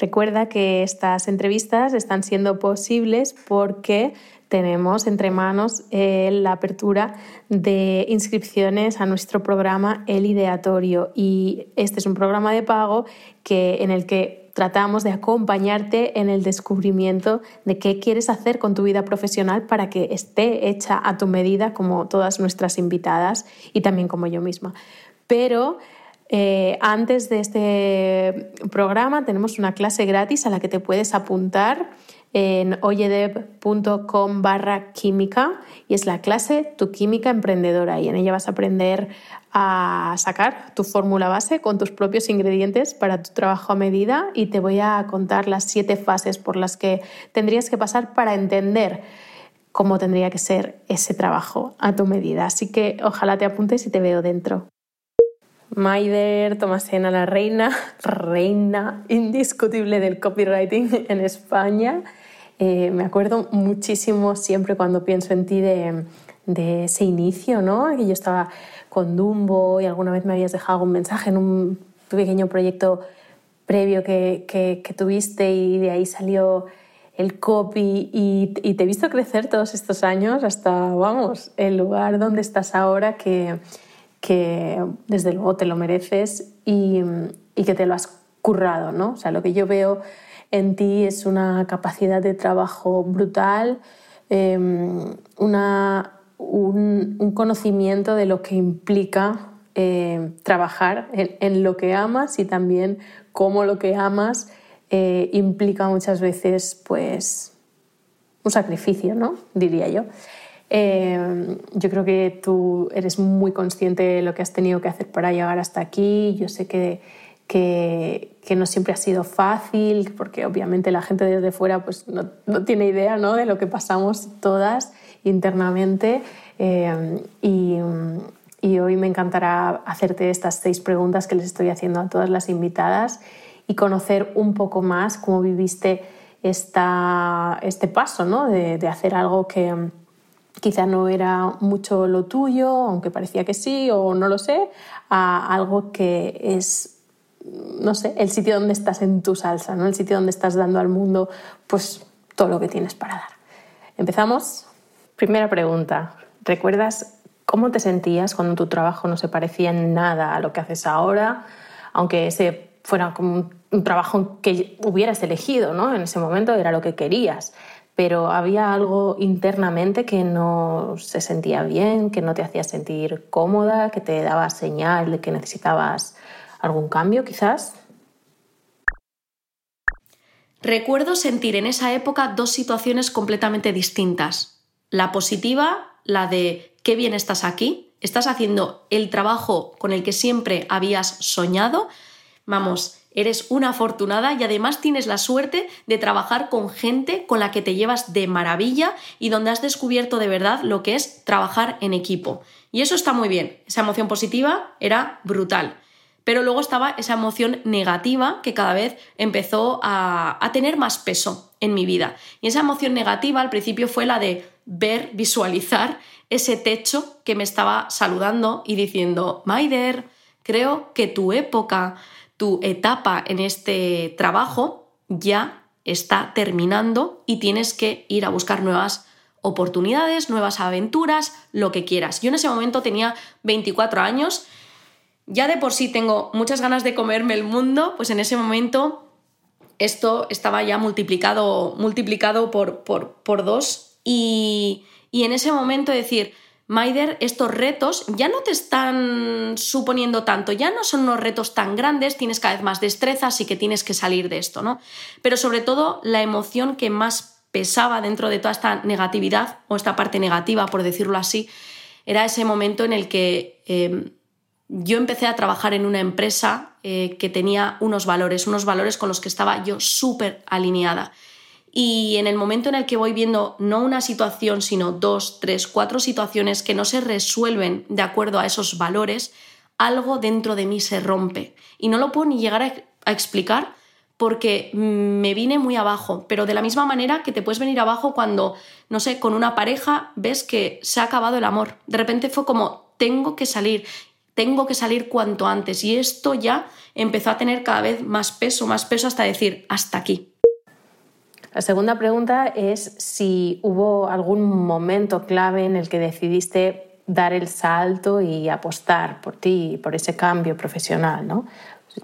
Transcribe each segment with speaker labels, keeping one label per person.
Speaker 1: Recuerda que estas entrevistas están siendo posibles porque tenemos entre manos eh, la apertura de inscripciones a nuestro programa El Ideatorio y este es un programa de pago que, en el que tratamos de acompañarte en el descubrimiento de qué quieres hacer con tu vida profesional para que esté hecha a tu medida como todas nuestras invitadas y también como yo misma. Pero eh, antes de este programa tenemos una clase gratis a la que te puedes apuntar en oyedev.com barra química y es la clase Tu química emprendedora y en ella vas a aprender a sacar tu fórmula base con tus propios ingredientes para tu trabajo a medida y te voy a contar las siete fases por las que tendrías que pasar para entender cómo tendría que ser ese trabajo a tu medida. Así que ojalá te apuntes y te veo dentro. Maider Tomasena, la reina, reina indiscutible del copywriting en España. Eh, me acuerdo muchísimo siempre cuando pienso en ti de, ese inicio, ¿no? Que yo estaba con Dumbo y alguna vez me habías dejado un mensaje en un pequeño proyecto previo que, que, tuviste y de ahí salió el copy y, y, te he visto crecer todos estos años hasta, vamos, el lugar donde estás ahora que que desde luego te lo mereces y, que te lo has currado, ¿no? O sea, lo que yo veo en ti es una capacidad de trabajo brutal, em, un, conocimiento de lo que implica eh, trabajar en, lo que amas y también cómo lo que amas eh, implica muchas veces pues un sacrificio, ¿no? Diría yo. Eh, yo creo que tú eres muy consciente de lo que has tenido que hacer para llegar hasta aquí. Yo sé que, que, no siempre ha sido fácil, porque obviamente la gente desde fuera pues, no, no tiene idea ¿no? de lo que pasamos todas internamente. Eh, y, hoy me encantará hacerte estas seis preguntas que les estoy haciendo a todas las invitadas y conocer un poco más cómo viviste esta, este paso ¿no? de hacer algo que quizá no era mucho lo tuyo, aunque parecía que sí, o no lo sé, a algo que es, no sé, el sitio donde estás en tu salsa, ¿no? el sitio donde estás dando al mundo pues todo lo que tienes para dar. ¿Empezamos? Primera pregunta. ¿Recuerdas cómo te sentías cuando tu trabajo no se parecía en nada a lo que haces ahora, aunque ese fuera como un trabajo que hubieras elegido, ¿no? En ese momento era lo que querías pero había algo internamente que no se sentía bien, que no te hacía sentir cómoda, que te daba señal de que necesitabas algún cambio quizás.
Speaker 2: Recuerdo sentir en esa época dos situaciones completamente distintas. La positiva, la de qué bien estás aquí, estás haciendo el trabajo con el que siempre habías soñado. Vamos, Eres una afortunada y además tienes la suerte de trabajar con gente con la que te llevas de maravilla y donde has descubierto de verdad lo que es trabajar en equipo. Y eso está muy bien. Esa emoción positiva era brutal. Pero luego estaba esa emoción negativa que cada vez empezó a, tener más peso en mi vida. Y esa emoción negativa al principio fue la de ver, visualizar ese techo que me estaba saludando y diciendo, Maider, creo que tu época tu etapa en este trabajo ya está terminando y tienes que ir a buscar nuevas oportunidades, nuevas aventuras, lo que quieras. Yo en ese momento tenía 24 años, ya de por sí tengo muchas ganas de comerme el mundo, pues en ese momento esto estaba ya multiplicado, multiplicado por, por, por dos y, y en ese momento decir, Maider, estos retos ya no te están suponiendo tanto, ya no son unos retos tan grandes, tienes cada vez más destreza, así que tienes que salir de esto, ¿no? Pero sobre todo la emoción que más pesaba dentro de toda esta negatividad, o esta parte negativa, por decirlo así, era ese momento en el que em, yo empecé a trabajar en una empresa eh, que tenía unos valores, unos valores con los que estaba yo súper alineada. Y en el momento en el que voy viendo no una situación, sino dos, tres, cuatro situaciones que no se resuelven de acuerdo a esos valores, algo dentro de mí se rompe. Y no lo puedo ni llegar a, explicar porque me vine muy abajo, pero de la misma manera que te puedes venir abajo cuando, no sé, con una pareja ves que se ha acabado el amor. De repente fue como, tengo que salir tengo que salir cuanto antes. Y esto ya empezó a tener cada vez más peso, más peso hasta decir, hasta aquí.
Speaker 1: La segunda pregunta es si hubo algún momento clave en el que decidiste dar el salto y apostar por ti, por ese cambio profesional, ¿no?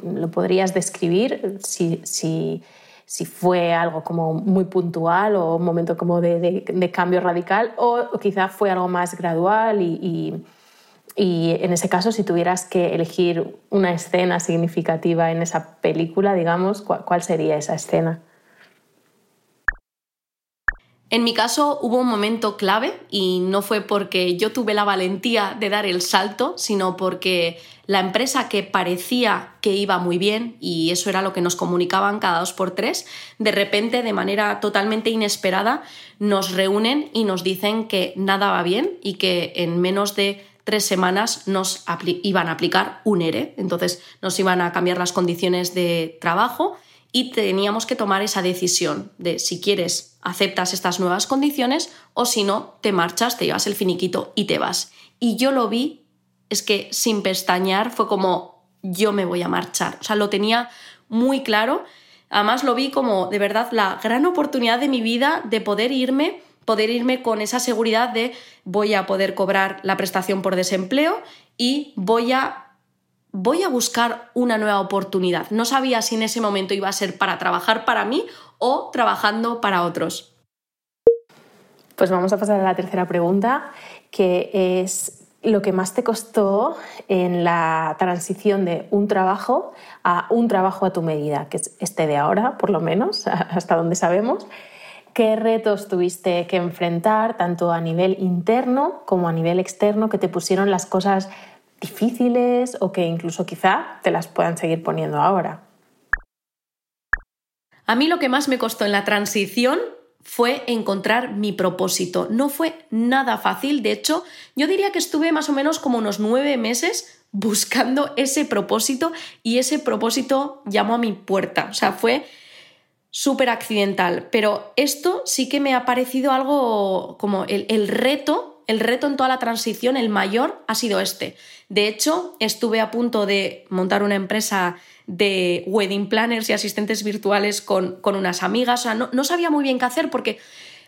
Speaker 1: ¿Lo podrías describir si, si, si fue algo como muy puntual o un momento como de, de, cambio radical o, quizá fue algo más gradual y, y, en ese caso si tuvieras que elegir una escena significativa en esa película, digamos, cuál sería esa escena?
Speaker 2: En mi caso hubo un momento clave y no fue porque yo tuve la valentía de dar el salto, sino porque la empresa que parecía que iba muy bien, y eso era lo que nos comunicaban cada dos por tres, de repente, de manera totalmente inesperada, nos reúnen y nos dicen que nada va bien y que en menos de tres semanas nos iban a aplicar un ERE. Entonces nos iban a cambiar las condiciones de trabajo y teníamos que tomar esa decisión de si quieres aceptas estas nuevas condiciones o si no te marchas, te llevas el finiquito y te vas. Y yo lo vi, es que sin pestañear fue como yo me voy a marchar. O sea, lo tenía muy claro. Además lo vi como de verdad la gran oportunidad de mi vida de poder irme, poder irme con esa seguridad de voy a poder cobrar la prestación por desempleo y voy a voy a buscar una nueva oportunidad. No sabía si en ese momento iba a ser para trabajar para mí o trabajando para otros.
Speaker 1: Pues vamos a pasar a la tercera pregunta, que es lo que más te costó en la transición de un trabajo a un trabajo a tu medida, que es este de ahora, por lo menos, hasta donde sabemos. ¿Qué retos tuviste que enfrentar, tanto a nivel interno como a nivel externo, que te pusieron las cosas difíciles o que incluso quizá te las puedan seguir poniendo ahora.
Speaker 2: A mí lo que más me costó en la transición fue encontrar mi propósito. No fue nada fácil, de hecho, yo diría que estuve más o menos como unos nueve meses buscando ese propósito y ese propósito llamó a mi puerta. O sea, fue súper accidental, pero esto sí que me ha parecido algo como el, el reto el reto en toda la transición, el mayor, ha sido este. De hecho, estuve a punto de montar una empresa de wedding planners y asistentes virtuales con, unas amigas. O sea, no, sabía muy bien qué hacer porque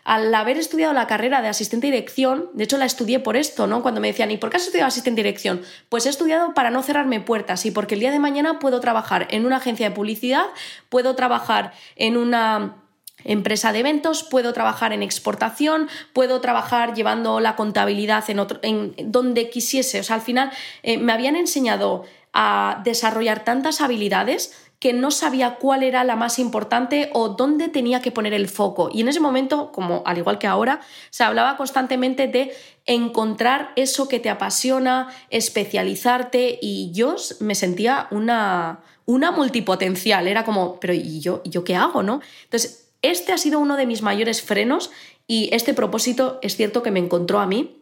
Speaker 2: al haber estudiado la carrera de asistente de dirección, de hecho la estudié por esto, ¿no? Cuando me decían, ¿y por qué has estudiado asistente de dirección? Pues he estudiado para no cerrarme puertas y porque el día de mañana puedo trabajar en una agencia de publicidad, puedo trabajar en una empresa de eventos, puedo trabajar en exportación, puedo trabajar llevando la contabilidad en, otro, en donde quisiese. O sea, al final eh, me habían enseñado a desarrollar tantas habilidades que no sabía cuál era la más importante o dónde tenía que poner el foco. Y en ese momento, como al igual que ahora, se hablaba constantemente de encontrar eso que te apasiona, especializarte y yo me sentía una, una multipotencial. Era como, pero ¿y yo, yo qué hago? ¿no? Entonces, este ha sido uno de mis mayores frenos y este propósito es cierto que me encontró a mí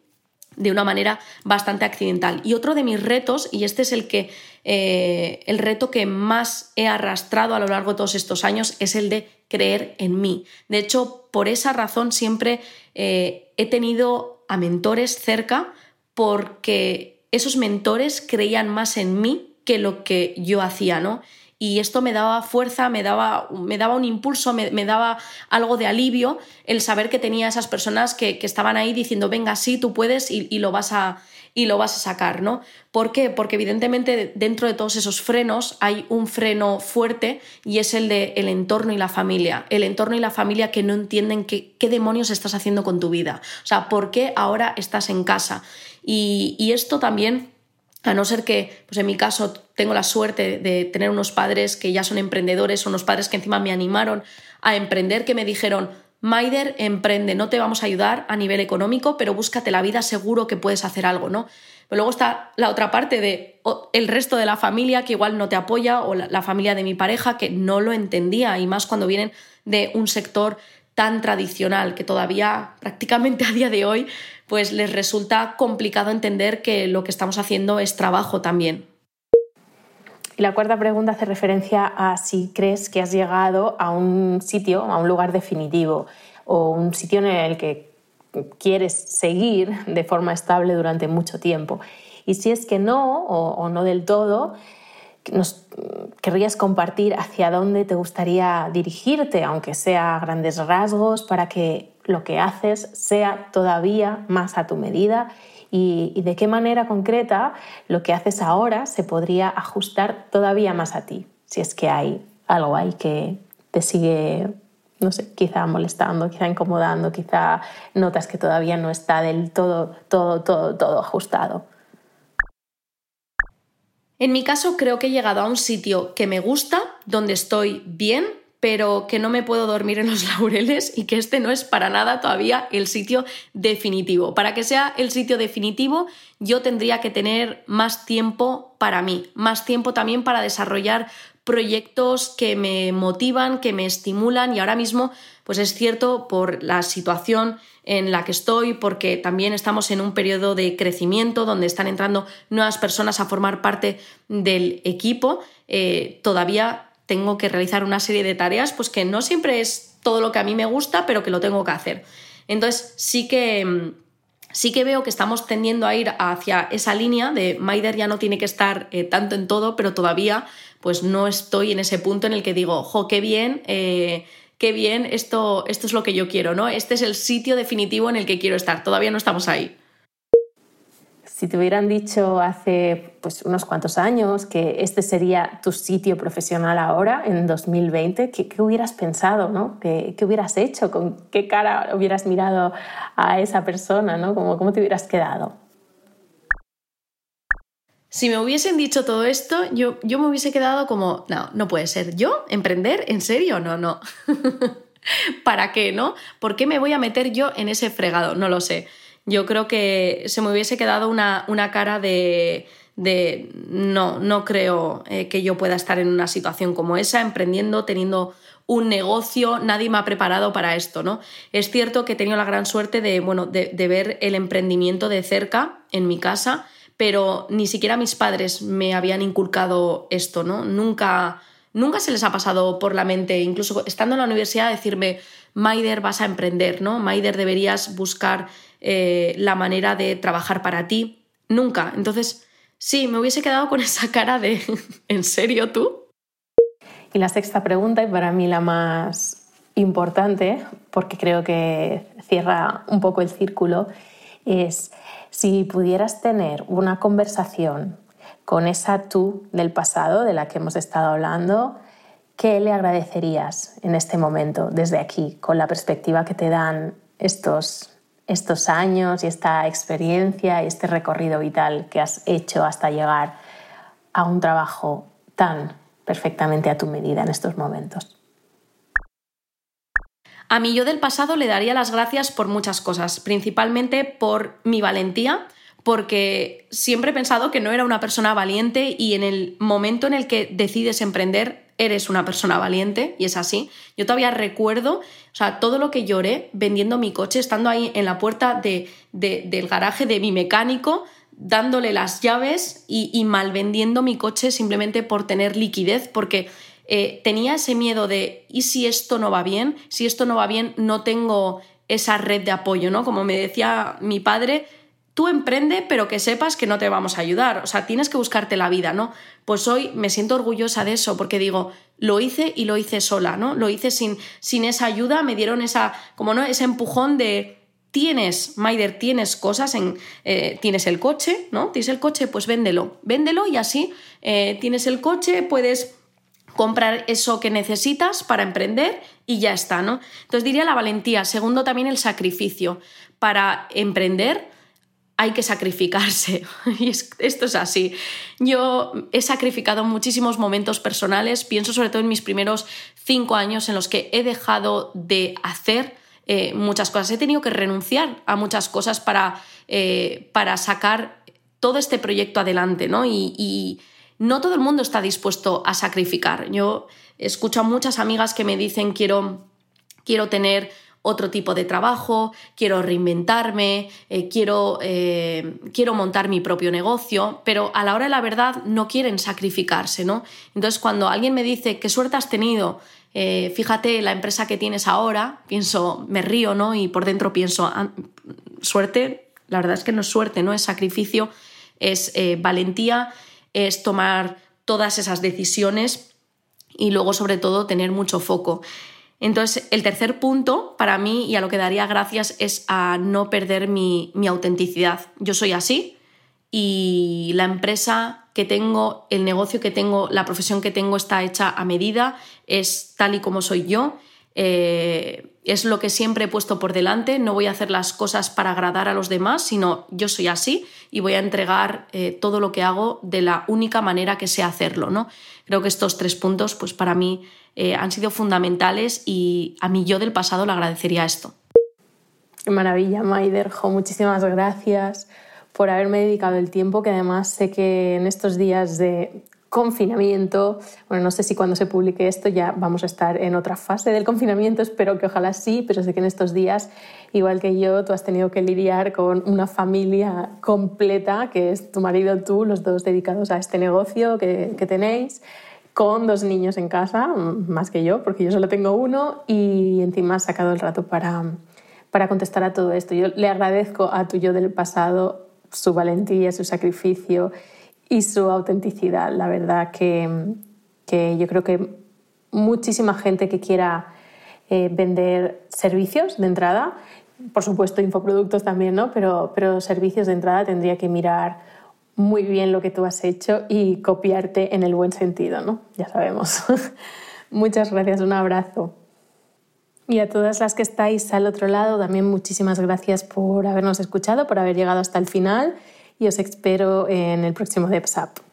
Speaker 2: de una manera bastante accidental. Y otro de mis retos, y este es el que eh, el reto que más he arrastrado a lo largo de todos estos años, es el de creer en mí. De hecho, por esa razón siempre eh, he tenido a mentores cerca porque esos mentores creían más en mí que lo que yo hacía, ¿no? Y esto me daba fuerza, me daba, me daba un impulso, me, daba algo de alivio el saber que tenía esas personas que, estaban ahí diciendo, venga, sí, tú puedes y, lo vas a, y lo vas a sacar, ¿no? ¿Por qué? Porque evidentemente dentro de todos esos frenos hay un freno fuerte y es el de el entorno y la familia. El entorno y la familia que no entienden qué, qué demonios estás haciendo con tu vida. O sea, ¿por qué ahora estás en casa? Y, y esto también a no ser que, pues en mi caso, tengo la suerte de tener unos padres que ya son emprendedores, o unos padres que encima me animaron a emprender, que me dijeron, Maider, emprende, no te vamos a ayudar a nivel económico, pero búscate la vida, seguro que puedes hacer algo, ¿no? Pero luego está la otra parte de el resto de la familia que igual no te apoya, o la familia de mi pareja que no lo entendía, y más cuando vienen de un sector tan tradicional que todavía prácticamente a día de hoy pues les resulta complicado entender que lo que estamos haciendo es trabajo también.
Speaker 1: Y la cuarta pregunta hace referencia a si crees que has llegado a un sitio, a un lugar definitivo o un sitio en el que quieres seguir de forma estable durante mucho tiempo. Y si es que no, o, no del todo, nos querrías compartir hacia dónde te gustaría dirigirte, aunque sea a grandes rasgos, para que lo que haces sea todavía más a tu medida y, de qué manera concreta lo que haces ahora se podría ajustar todavía más a ti, si es que hay algo ahí que te sigue no sé, quizá molestando, quizá incomodando, quizá notas que todavía no está del todo, todo, todo, todo ajustado.
Speaker 2: En mi caso creo que he llegado a un sitio que me gusta, donde estoy bien, pero que no me puedo dormir en los laureles y que este no es para nada todavía el sitio definitivo. Para que sea el sitio definitivo, yo tendría que tener más tiempo para mí, más tiempo también para desarrollar proyectos que me motivan, que me estimulan y ahora mismo pues es cierto por la situación en la que estoy, porque también estamos en un periodo de crecimiento donde están entrando nuevas personas a formar parte del equipo, eh, todavía tengo que realizar una serie de tareas pues que no siempre es todo lo que a mí me gusta, pero que lo tengo que hacer. Entonces sí que mm, sí que veo que estamos tendiendo a ir hacia esa línea de Maider ya no tiene que estar eh, tanto en todo, pero todavía pues no estoy en ese punto en el que digo, jo, qué bien, eh, qué bien, esto, esto es lo que yo quiero, ¿no? Este es el sitio definitivo en el que quiero estar, todavía no estamos ahí.
Speaker 1: Si te hubieran dicho hace pues, unos cuantos años que este sería tu sitio profesional ahora, en 2020, ¿qué, qué hubieras pensado? ¿no? ¿Qué, ¿Qué, hubieras hecho? ¿Con qué cara hubieras mirado a esa persona? ¿no? ¿Cómo, ¿Cómo te hubieras quedado?
Speaker 2: Si me hubiesen dicho todo esto, yo, yo me hubiese quedado como, no, no puede ser. ¿Yo? ¿Emprender? ¿En serio? No, no. ¿Para qué, no? ¿Por qué me voy a meter yo en ese fregado? No lo sé yo creo que se me hubiese quedado una, cara de, de, no, no creo eh, que yo pueda estar en una situación como esa, emprendiendo, teniendo un negocio, nadie me ha preparado para esto, ¿no? Es cierto que he tenido la gran suerte de, bueno, de, ver el emprendimiento de cerca en mi casa, pero ni siquiera mis padres me habían inculcado esto, ¿no? Nunca, nunca se les ha pasado por la mente, incluso estando en la universidad, decirme, Maider, vas a emprender, ¿no? Maider, deberías buscar eh, la manera de trabajar para ti. Nunca. Entonces, sí, me hubiese quedado con esa cara de ¿en serio tú?
Speaker 1: Y la sexta pregunta, y para mí la más importante, porque creo que cierra un poco el círculo, es si pudieras tener una conversación con esa tú del pasado de la que hemos estado hablando, ¿qué le agradecerías en este momento, desde aquí, con la perspectiva que te dan estos estos años y esta experiencia y este recorrido vital que has hecho hasta llegar a un trabajo tan perfectamente a tu medida en estos momentos?
Speaker 2: A mí yo del pasado le daría las gracias por muchas cosas, principalmente por mi valentía, porque siempre he pensado que no era una persona valiente y en el momento en el que decides emprender eres una persona valiente y es así. Yo todavía recuerdo, o sea, todo lo que lloré vendiendo mi coche, estando ahí en la puerta de, del garaje de mi mecánico, dándole las llaves y, y mal vendiendo mi coche simplemente por tener liquidez, porque eh, tenía ese miedo de, ¿y si esto no va bien? Si esto no va bien, no tengo esa red de apoyo, ¿no? Como me decía mi padre, tú emprende, pero que sepas que no te vamos a ayudar. O sea, tienes que buscarte la vida, ¿no? Pues hoy me siento orgullosa de eso, porque digo, lo hice y lo hice sola, ¿no? Lo hice sin, sin esa ayuda, me dieron esa, como no, ese empujón de tienes, Maider, tienes cosas en. Eh, tienes el coche, ¿no? Tienes el coche, pues véndelo. Véndelo y así eh, tienes el coche, puedes comprar eso que necesitas para emprender y ya está, ¿no? Entonces diría la valentía. Segundo, también el sacrificio. Para emprender hay que sacrificarse. Y esto es así. Yo he sacrificado muchísimos momentos personales, pienso sobre todo en mis primeros cinco años en los que he dejado de hacer eh, muchas cosas. He tenido que renunciar a muchas cosas para, eh, para sacar todo este proyecto adelante, ¿no? Y, y no todo el mundo está dispuesto a sacrificar. Yo escucho a muchas amigas que me dicen quiero, quiero tener otro tipo de trabajo, quiero reinventarme, eh, quiero, eh, quiero montar mi propio negocio, pero a la hora de la verdad no quieren sacrificarse, ¿no? Entonces cuando alguien me dice, ¿qué suerte has tenido? Eh, fíjate la empresa que tienes ahora, pienso, me río, ¿no? Y por dentro pienso, ah, suerte, la verdad es que no es suerte, ¿no? Es sacrificio es valentía, es tomar todas esas decisiones y luego sobre todo tener mucho foco. Entonces, el tercer punto para mí y a lo que daría gracias es a no perder mi, mi autenticidad. Yo soy así y la empresa que tengo, el negocio que tengo, la profesión que tengo está hecha a medida, es tal y como soy yo. Eh, es lo que siempre he puesto por delante, no voy a hacer las cosas para agradar a los demás, sino yo soy así y voy a entregar eh, todo lo que hago de la única manera que sé hacerlo. ¿no? Creo que estos tres puntos pues para mí eh, han sido fundamentales y a mí yo del pasado le agradecería esto.
Speaker 1: Qué maravilla, Maiderjo, muchísimas gracias por haberme dedicado el tiempo, que además sé que en estos días de confinamiento, bueno, no sé si cuando se publique esto ya vamos a estar en otra fase del confinamiento, espero que ojalá sí, pero sé que en estos días, igual que yo, tú has tenido que lidiar con una familia completa, que es tu marido, tú, los dos dedicados a este negocio que, tenéis, con dos niños en casa, más que yo, porque yo solo tengo uno, y encima has sacado el rato para, para contestar a todo esto. Yo le agradezco a tu yo del pasado su valentía, su sacrificio y su autenticidad. La verdad que, yo creo que muchísima gente que quiera eh, vender servicios de entrada, por supuesto infoproductos también, ¿no? pero, pero servicios de entrada tendría que mirar muy bien lo que tú has hecho y copiarte en el buen sentido, ¿no? Ya sabemos. Muchas gracias, un abrazo. Y a todas las que estáis al otro lado, también muchísimas gracias por habernos escuchado, por haber llegado hasta el final y os espero en el próximo DevSap.